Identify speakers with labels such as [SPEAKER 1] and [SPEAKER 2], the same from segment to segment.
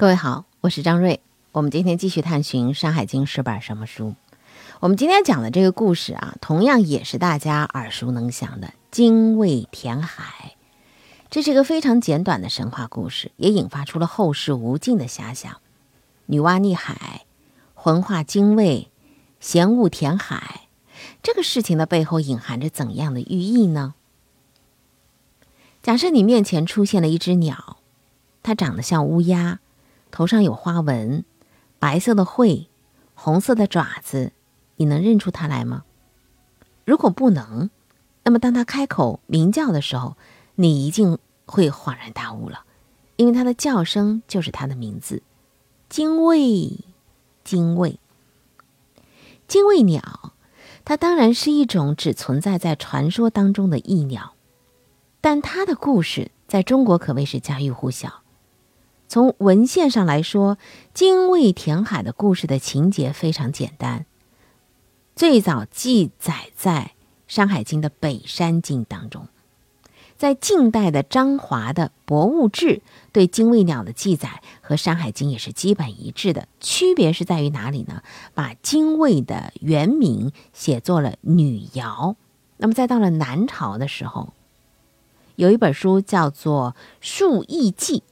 [SPEAKER 1] 各位好，我是张瑞。我们今天继续探寻《山海经》是本什么书？我们今天讲的这个故事啊，同样也是大家耳熟能详的精卫填海。这是一个非常简短的神话故事，也引发出了后世无尽的遐想。女娲溺海，魂化精卫，咸物填海，这个事情的背后隐含着怎样的寓意呢？假设你面前出现了一只鸟，它长得像乌鸦。头上有花纹，白色的喙，红色的爪子，你能认出它来吗？如果不能，那么当它开口鸣叫的时候，你一定会恍然大悟了，因为它的叫声就是它的名字——精卫。精卫，精卫鸟，它当然是一种只存在在传说当中的异鸟，但它的故事在中国可谓是家喻户晓。从文献上来说，精卫填海的故事的情节非常简单，最早记载在《山海经》的《北山经》当中。在近代的张华的《博物志》对精卫鸟的记载和《山海经》也是基本一致的，区别是在于哪里呢？把精卫的原名写作了女瑶。那么，再到了南朝的时候，有一本书叫做《述异记》。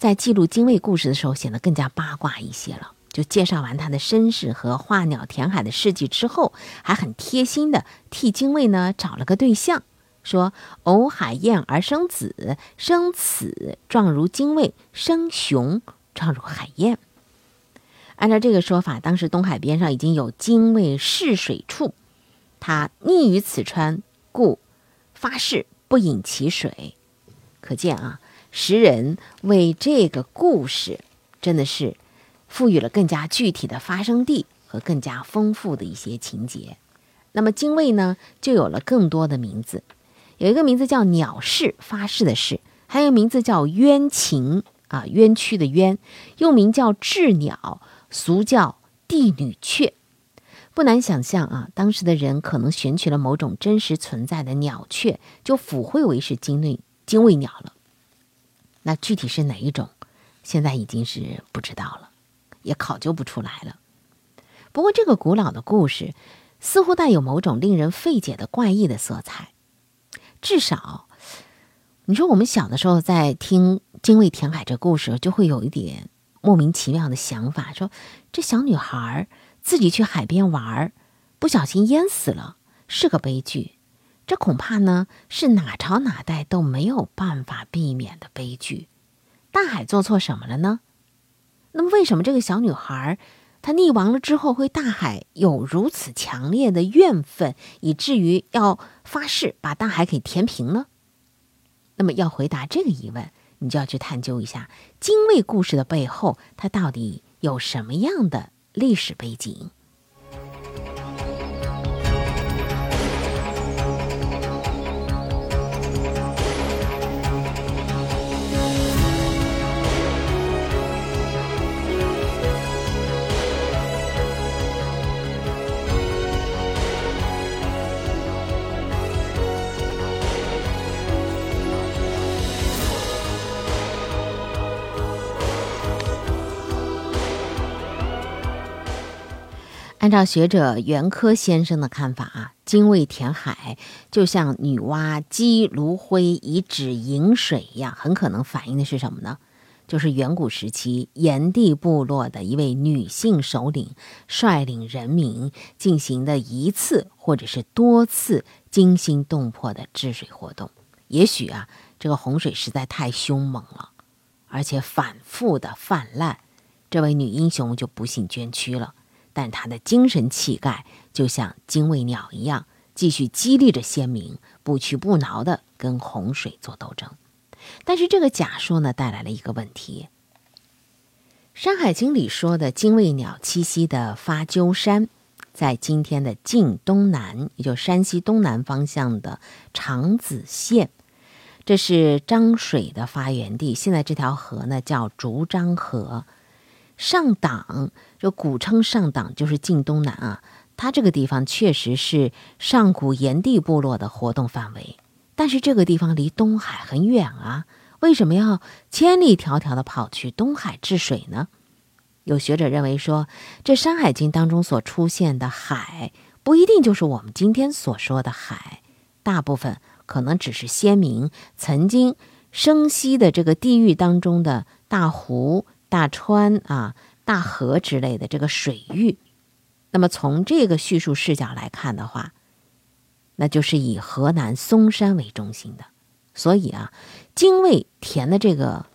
[SPEAKER 1] 在记录精卫故事的时候，显得更加八卦一些了。就介绍完他的身世和画鸟填海的事迹之后，还很贴心的替精卫呢找了个对象，说：“偶海燕而生子，生此状如精卫，生雄状如海燕。”按照这个说法，当时东海边上已经有精卫试水处，他溺于此川，故发誓不饮其水。可见啊。诗人为这个故事，真的是赋予了更加具体的发生地和更加丰富的一些情节。那么精卫呢，就有了更多的名字，有一个名字叫鸟氏，发誓的誓；还有名字叫冤禽啊，冤屈的冤，又名叫鸷鸟，俗叫帝女雀。不难想象啊，当时的人可能选取了某种真实存在的鸟雀，就附会为是精卫精卫鸟了。那具体是哪一种，现在已经是不知道了，也考究不出来了。不过，这个古老的故事似乎带有某种令人费解的怪异的色彩。至少，你说我们小的时候在听精卫填海这故事，就会有一点莫名其妙的想法：说这小女孩自己去海边玩，不小心淹死了，是个悲剧。这恐怕呢是哪朝哪代都没有办法避免的悲剧。大海做错什么了呢？那么为什么这个小女孩她溺亡了之后，会大海有如此强烈的怨愤，以至于要发誓把大海给填平呢？那么要回答这个疑问，你就要去探究一下精卫故事的背后，它到底有什么样的历史背景。按照学者袁科先生的看法啊，精卫填海就像女娲击炉灰以止饮水一样，很可能反映的是什么呢？就是远古时期炎帝部落的一位女性首领率领人民进行的一次或者是多次惊心动魄的治水活动。也许啊，这个洪水实在太凶猛了，而且反复的泛滥，这位女英雄就不幸捐躯了。但他的精神气概就像精卫鸟一样，继续激励着先民不屈不挠地跟洪水做斗争。但是这个假说呢，带来了一个问题：《山海经》里说的精卫鸟栖息的发鸠山，在今天的晋东南，也就山西东南方向的长子县，这是漳水的发源地。现在这条河呢，叫竹漳河。上党，就古称上党，就是晋东南啊。它这个地方确实是上古炎帝部落的活动范围，但是这个地方离东海很远啊。为什么要千里迢迢的跑去东海治水呢？有学者认为说，这《山海经》当中所出现的海，不一定就是我们今天所说的海，大部分可能只是先民曾经生息的这个地域当中的大湖、大川啊、大河之类的这个水域。那么从这个叙述视角来看的话，那就是以河南嵩山为中心的，所以啊，精卫填的这个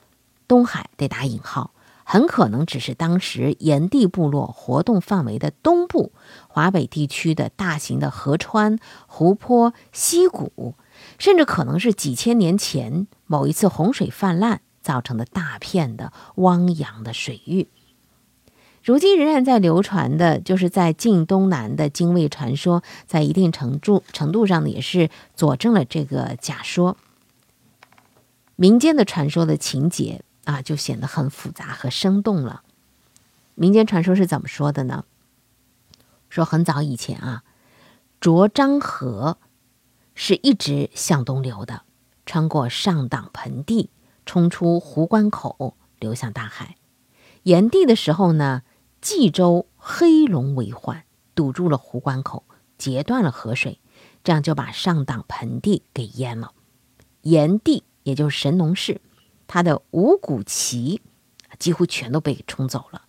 [SPEAKER 1] 东海得打引号。很可能只是当时炎帝部落活动范围的东部华北地区的大型的河川、湖泊、溪谷，甚至可能是几千年前某一次洪水泛滥造成的大片的汪洋的水域。如今仍然在流传的，就是在晋东南的精卫传说，在一定程度程度上呢，也是佐证了这个假说。民间的传说的情节。啊，就显得很复杂和生动了。民间传说是怎么说的呢？说很早以前啊，浊漳河是一直向东流的，穿过上党盆地，冲出壶关口，流向大海。炎帝的时候呢，冀州黑龙为患，堵住了壶关口，截断了河水，这样就把上党盆地给淹了。炎帝也就是神农氏。他的五谷旗几乎全都被冲走了，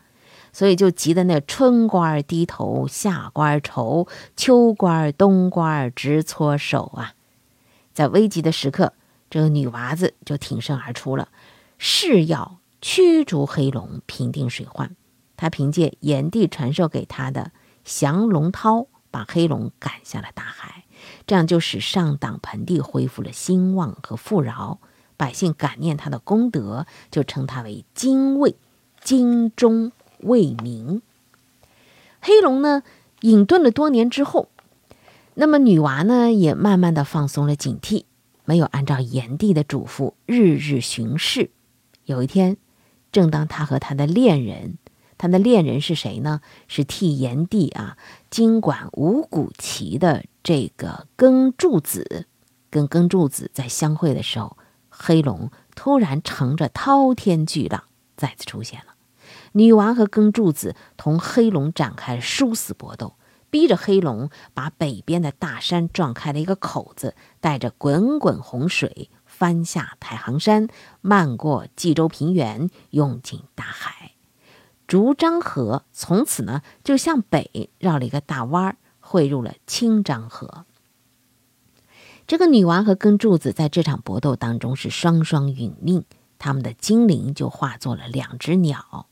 [SPEAKER 1] 所以就急得那春官低头，夏官愁，秋官冬官直搓手啊！在危急的时刻，这个女娃子就挺身而出了，誓要驱逐黑龙，平定水患。他凭借炎帝传授给他的降龙涛，把黑龙赶下了大海，这样就使上党盆地恢复了兴旺和富饶。百姓感念他的功德，就称他为精卫，精忠卫民。黑龙呢，隐遁了多年之后，那么女娃呢，也慢慢的放松了警惕，没有按照炎帝的嘱咐日日巡视。有一天，正当他和他的恋人，他的恋人是谁呢？是替炎帝啊经管五谷齐的这个耕柱子，跟耕柱子在相会的时候。黑龙突然乘着滔天巨浪再次出现了，女王和耕柱子同黑龙展开殊死搏斗，逼着黑龙把北边的大山撞开了一个口子，带着滚滚洪水翻下太行山，漫过冀州平原，涌进大海。竹漳河从此呢就向北绕了一个大弯儿，汇入了清漳河。这个女娃和根柱子在这场搏斗当中是双双殒命，他们的精灵就化作了两只鸟。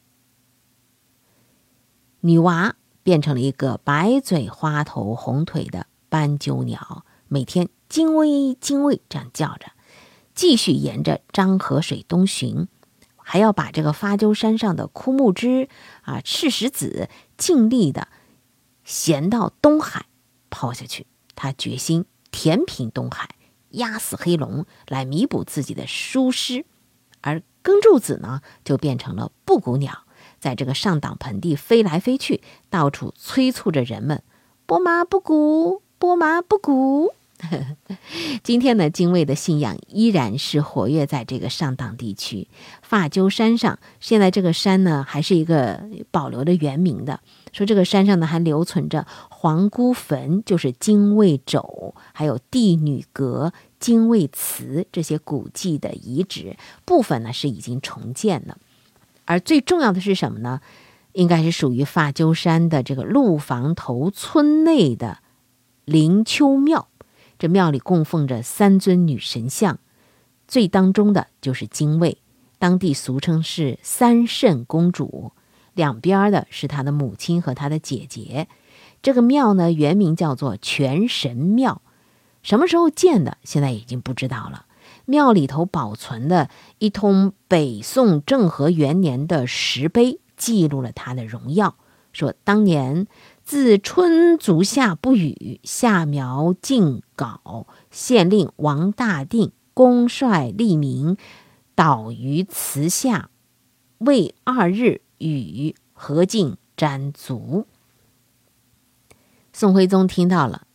[SPEAKER 1] 女娃变成了一个白嘴花头红腿的斑鸠鸟，每天“精卫精卫”这样叫着，继续沿着漳河水东巡，还要把这个发鸠山上的枯木枝啊、赤石子尽力的衔到东海抛下去。他决心。填平东海，压死黑龙，来弥补自己的疏失。而耕柱子呢，就变成了布谷鸟，在这个上党盆地飞来飞去，到处催促着人们：拨麻布谷，拨麻布谷。今天呢，精卫的信仰依然是活跃在这个上党地区发鸠山上。现在这个山呢，还是一个保留的原名的。说这个山上呢，还留存着皇姑坟，就是精卫冢，还有帝女阁、精卫祠这些古迹的遗址。部分呢是已经重建了，而最重要的是什么呢？应该是属于发鸠山的这个鹿房头村内的灵丘庙。这庙里供奉着三尊女神像，最当中的就是精卫，当地俗称是三圣公主。两边的是她的母亲和她的姐姐。这个庙呢，原名叫做全神庙，什么时候建的，现在已经不知道了。庙里头保存的一通北宋政和元年的石碑，记录了他的荣耀，说当年自春足夏不雨，夏苗晋稿，县令王大定公率吏民导于祠下，未二日。与何进沾足。宋徽宗听到了，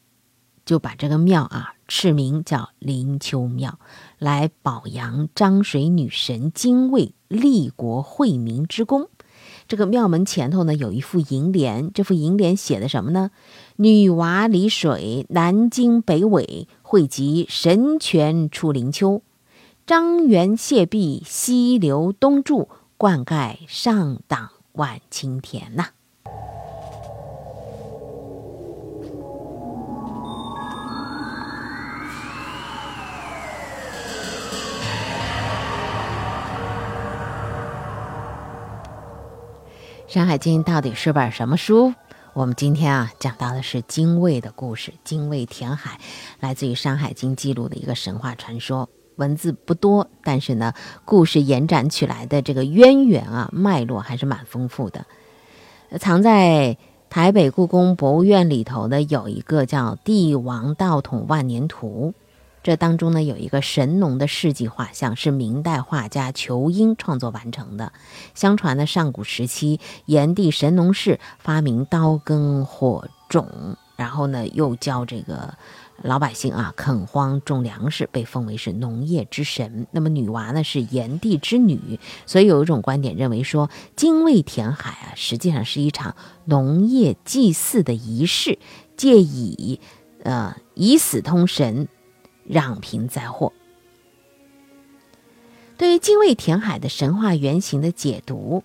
[SPEAKER 1] 就把这个庙啊敕名叫灵丘庙，来保扬漳水女神精卫立国惠民之功。这个庙门前头呢有一副楹联，这副楹联写的什么呢？女娃离水，南经北纬，汇集神泉出灵丘。张元谢壁，西流东注，灌溉上党万顷田呐。《山海经》到底是本什么书？我们今天啊讲到的是精卫的故事。精卫填海，来自于《山海经》记录的一个神话传说。文字不多，但是呢，故事延展起来的这个渊源啊脉络还是蛮丰富的。藏在台北故宫博物院里头的有一个叫《帝王道统万年图》。这当中呢，有一个神农的事迹画像，是明代画家裘英创作完成的。相传呢，上古时期，炎帝神农氏发明刀耕火种，然后呢，又教这个老百姓啊垦荒种粮食，被奉为是农业之神。那么女娃呢，是炎帝之女，所以有一种观点认为说，精卫填海啊，实际上是一场农业祭祀的仪式，借以呃以死通神。让平灾祸。对于精卫填海的神话原型的解读，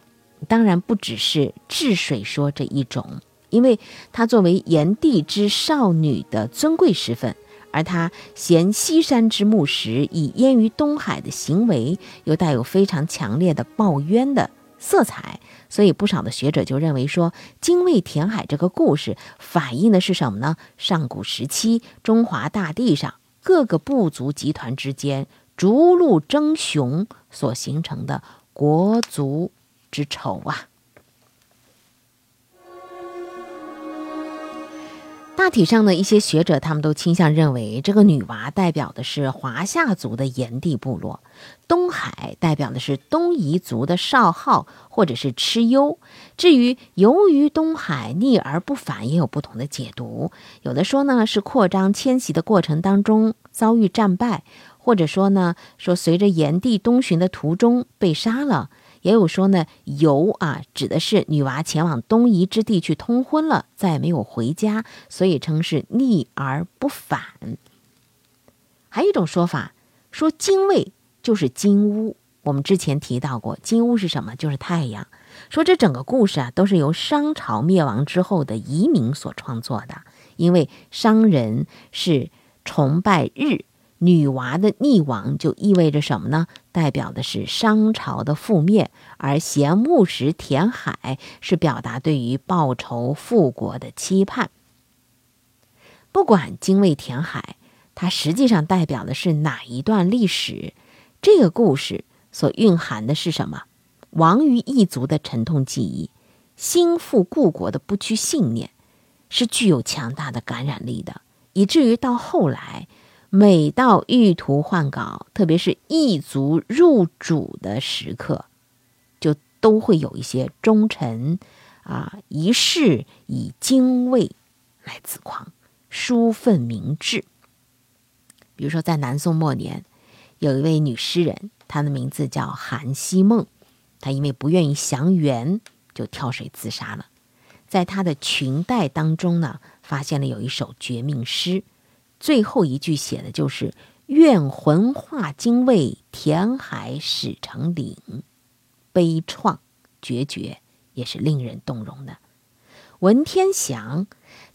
[SPEAKER 1] 当然不只是治水说这一种，因为她作为炎帝之少女的尊贵身份，而她衔西山之木石以淹于东海的行为，又带有非常强烈的报冤的色彩，所以不少的学者就认为说，精卫填海这个故事反映的是什么呢？上古时期中华大地上。各个部族集团之间逐鹿争雄所形成的国族之仇啊！大体上呢一些学者，他们都倾向认为，这个女娃代表的是华夏族的炎帝部落，东海代表的是东夷族的少昊或者是蚩尤。至于由于东海逆而不返，也有不同的解读。有的说呢，是扩张迁徙的过程当中遭遇战败，或者说呢，说随着炎帝东巡的途中被杀了。也有说呢，游啊，指的是女娃前往东夷之地去通婚了，再也没有回家，所以称是逆而不返。还有一种说法，说精卫就是金乌。我们之前提到过，金乌是什么？就是太阳。说这整个故事啊，都是由商朝灭亡之后的移民所创作的，因为商人是崇拜日。女娃的溺亡就意味着什么呢？代表的是商朝的覆灭，而衔木石填海是表达对于报仇复国的期盼。不管精卫填海，它实际上代表的是哪一段历史？这个故事所蕴含的是什么？亡于异族的沉痛记忆，心复故国的不屈信念，是具有强大的感染力的，以至于到后来。每到欲图换稿，特别是异族入主的时刻，就都会有一些忠臣啊，一世以精卫来自狂，书愤明志。比如说，在南宋末年，有一位女诗人，她的名字叫韩熙梦，她因为不愿意降元，就跳水自杀了。在她的裙带当中呢，发现了有一首绝命诗。最后一句写的就是“愿魂化精卫，填海始成岭”，悲怆决绝，也是令人动容的。文天祥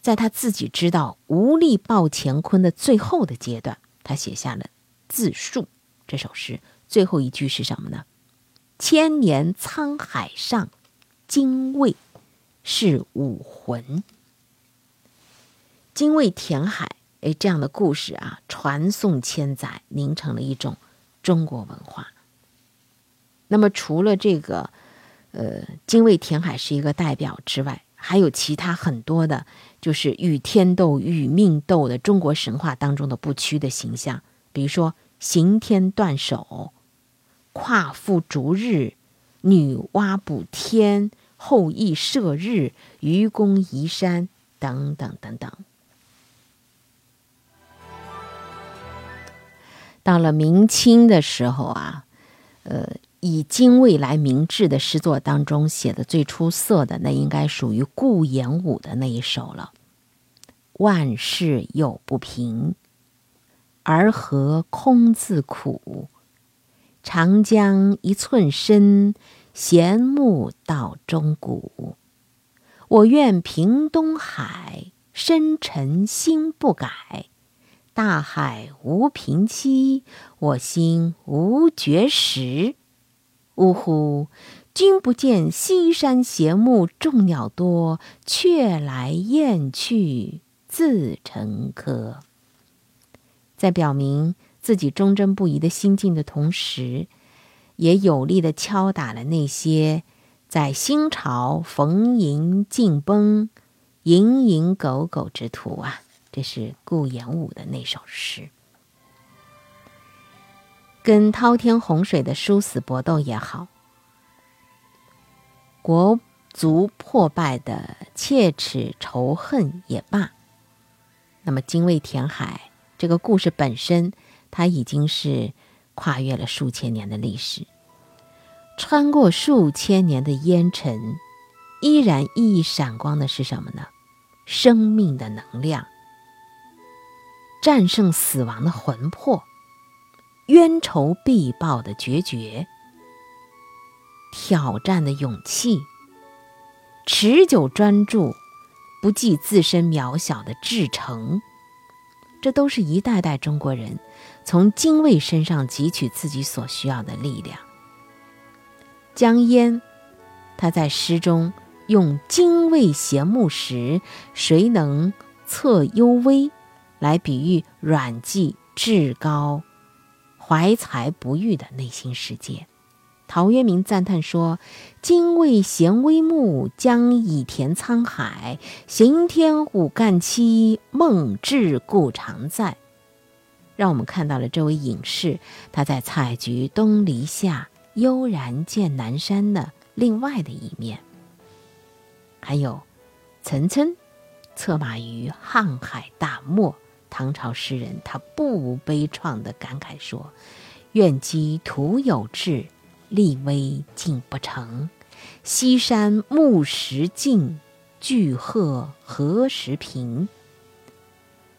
[SPEAKER 1] 在他自己知道无力报乾坤的最后的阶段，他写下了《自述》这首诗。最后一句是什么呢？“千年沧海上，精卫是武魂。精卫填海。”哎，这样的故事啊，传颂千载，凝成了一种中国文化。那么，除了这个，呃，精卫填海是一个代表之外，还有其他很多的，就是与天斗、与命斗的中国神话当中的不屈的形象。比如说，刑天断手、夸父逐日、女娲补天、后羿射日、愚公移山等等等等。到了明清的时候啊，呃，以精卫来明志的诗作当中写的最出色的，那应该属于顾炎武的那一首了。万事有不平，而何空自苦？长江一寸深，闲木到中古。我愿平东海，深沉心不改。大海无平期，我心无绝时。呜呼！君不见西山斜木众鸟多，雀来雁去自成柯。在表明自己忠贞不移的心境的同时，也有力的敲打了那些在新朝逢迎进崩、蝇营狗苟之徒啊。这是顾炎武的那首诗，跟滔天洪水的殊死搏斗也好，国足破败的切齿仇恨也罢，那么精卫填海这个故事本身，它已经是跨越了数千年的历史，穿过数千年的烟尘，依然熠熠闪光的是什么呢？生命的能量。战胜死亡的魂魄，冤仇必报的决绝，挑战的勇气，持久专注，不计自身渺小的至诚，这都是一代代中国人从精卫身上汲取自己所需要的力量。江淹，他在诗中用“精卫衔木石，谁能测幽微”。来比喻阮籍至高、怀才不遇的内心世界。陶渊明赞叹说：“精卫衔微木，将以填沧海。行天五干七，梦志故常在。”让我们看到了这位隐士他在“采菊东篱下，悠然见南山”的另外的一面。还有，岑参策马于瀚海大漠。唐朝诗人他不无悲怆的感慨说：“愿积徒有志，立威竟不成。西山木石尽，巨壑何时平？”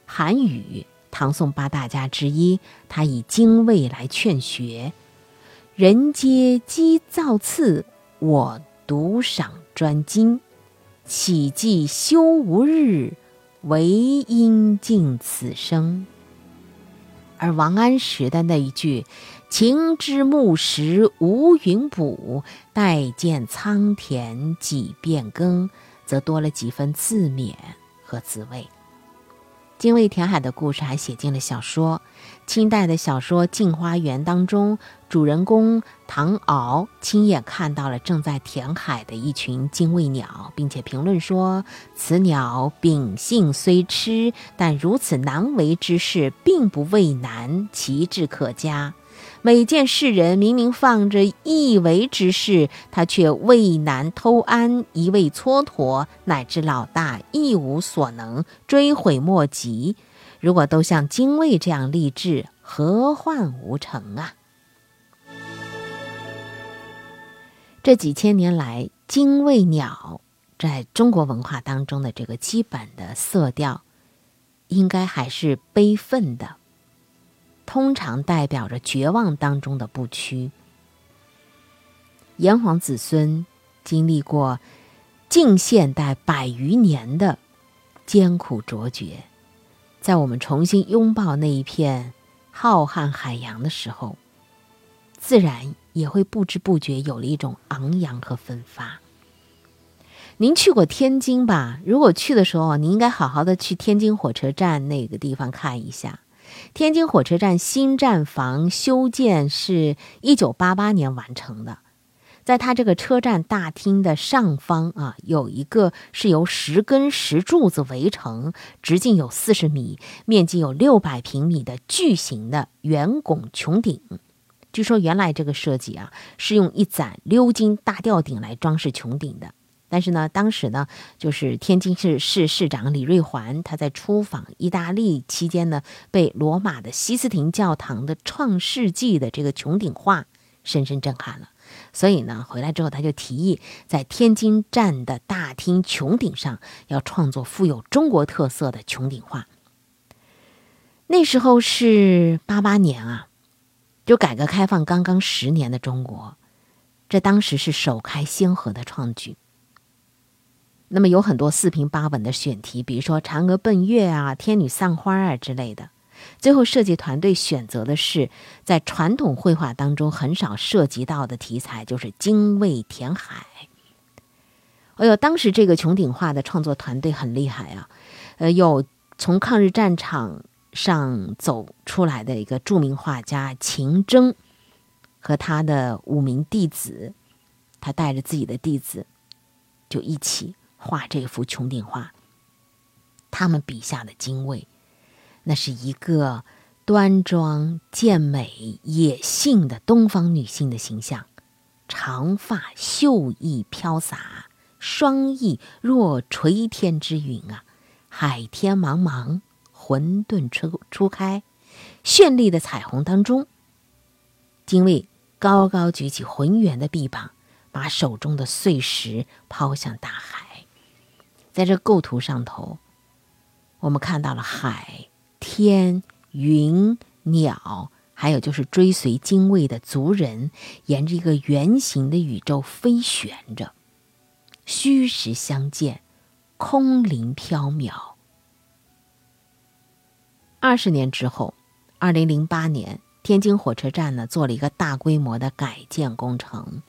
[SPEAKER 1] 韩愈，唐宋八大家之一，他以精卫来劝学：“人皆积造次，我独赏专精。岂计休无日？”唯应尽此生。而王安石的那一句“晴之暮时无云补，待见苍田几变更”，则多了几分自勉和滋味。精卫填海的故事还写进了小说。清代的小说《镜花缘》当中，主人公唐敖亲眼看到了正在填海的一群精卫鸟，并且评论说：“此鸟秉性虽痴，但如此难为之事，并不畏难，其志可嘉。”每见世人明明放着易为之事，他却畏难偷安，一味蹉跎，乃至老大一无所能，追悔莫及。如果都像精卫这样励志，何患无成啊？这几千年来，精卫鸟在中国文化当中的这个基本的色调，应该还是悲愤的。通常代表着绝望当中的不屈。炎黄子孙经历过近现代百余年的艰苦卓绝，在我们重新拥抱那一片浩瀚海洋的时候，自然也会不知不觉有了一种昂扬和奋发。您去过天津吧？如果去的时候，您应该好好的去天津火车站那个地方看一下。天津火车站新站房修建是一九八八年完成的，在它这个车站大厅的上方啊，有一个是由十根石柱子围成，直径有四十米，面积有六百平米的巨型的圆拱穹顶。据说原来这个设计啊，是用一盏鎏金大吊顶来装饰穹顶的。但是呢，当时呢，就是天津市市市长李瑞环，他在出访意大利期间呢，被罗马的西斯廷教堂的创世纪的这个穹顶画深深震撼了。所以呢，回来之后他就提议，在天津站的大厅穹顶上要创作富有中国特色的穹顶画。那时候是八八年啊，就改革开放刚刚十年的中国，这当时是首开先河的创举。那么有很多四平八稳的选题，比如说嫦娥奔月啊、天女散花啊之类的。最后设计团队选择的是在传统绘画当中很少涉及到的题材，就是精卫填海。哎呦，当时这个穹顶画的创作团队很厉害啊，呃，有从抗日战场上走出来的一个著名画家秦征和他的五名弟子，他带着自己的弟子就一起。画这幅穹顶画，他们笔下的精卫，那是一个端庄健美、野性的东方女性的形象，长发秀逸飘洒，双翼若垂天之云啊！海天茫茫，混沌初初开，绚丽的彩虹当中，精卫高高举起浑圆的臂膀，把手中的碎石抛向大海。在这构图上头，我们看到了海、天、云、鸟，还有就是追随精卫的族人，沿着一个圆形的宇宙飞旋着，虚实相间，空灵缥缈。二十年之后，二零零八年，天津火车站呢做了一个大规模的改建工程，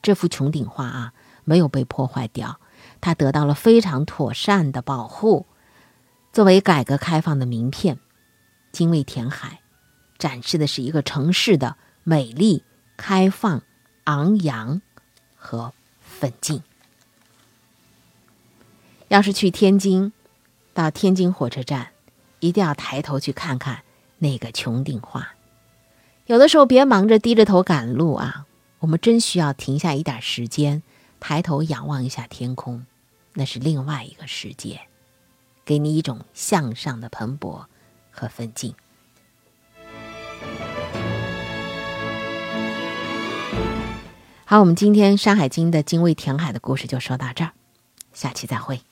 [SPEAKER 1] 这幅穹顶画啊没有被破坏掉。它得到了非常妥善的保护，作为改革开放的名片，精卫填海，展示的是一个城市的美丽、开放、昂扬和奋进。要是去天津，到天津火车站，一定要抬头去看看那个穹顶画。有的时候别忙着低着头赶路啊，我们真需要停下一点时间，抬头仰望一下天空。那是另外一个世界，给你一种向上的蓬勃和奋进。好，我们今天《山海经》的精卫填海的故事就说到这儿，下期再会。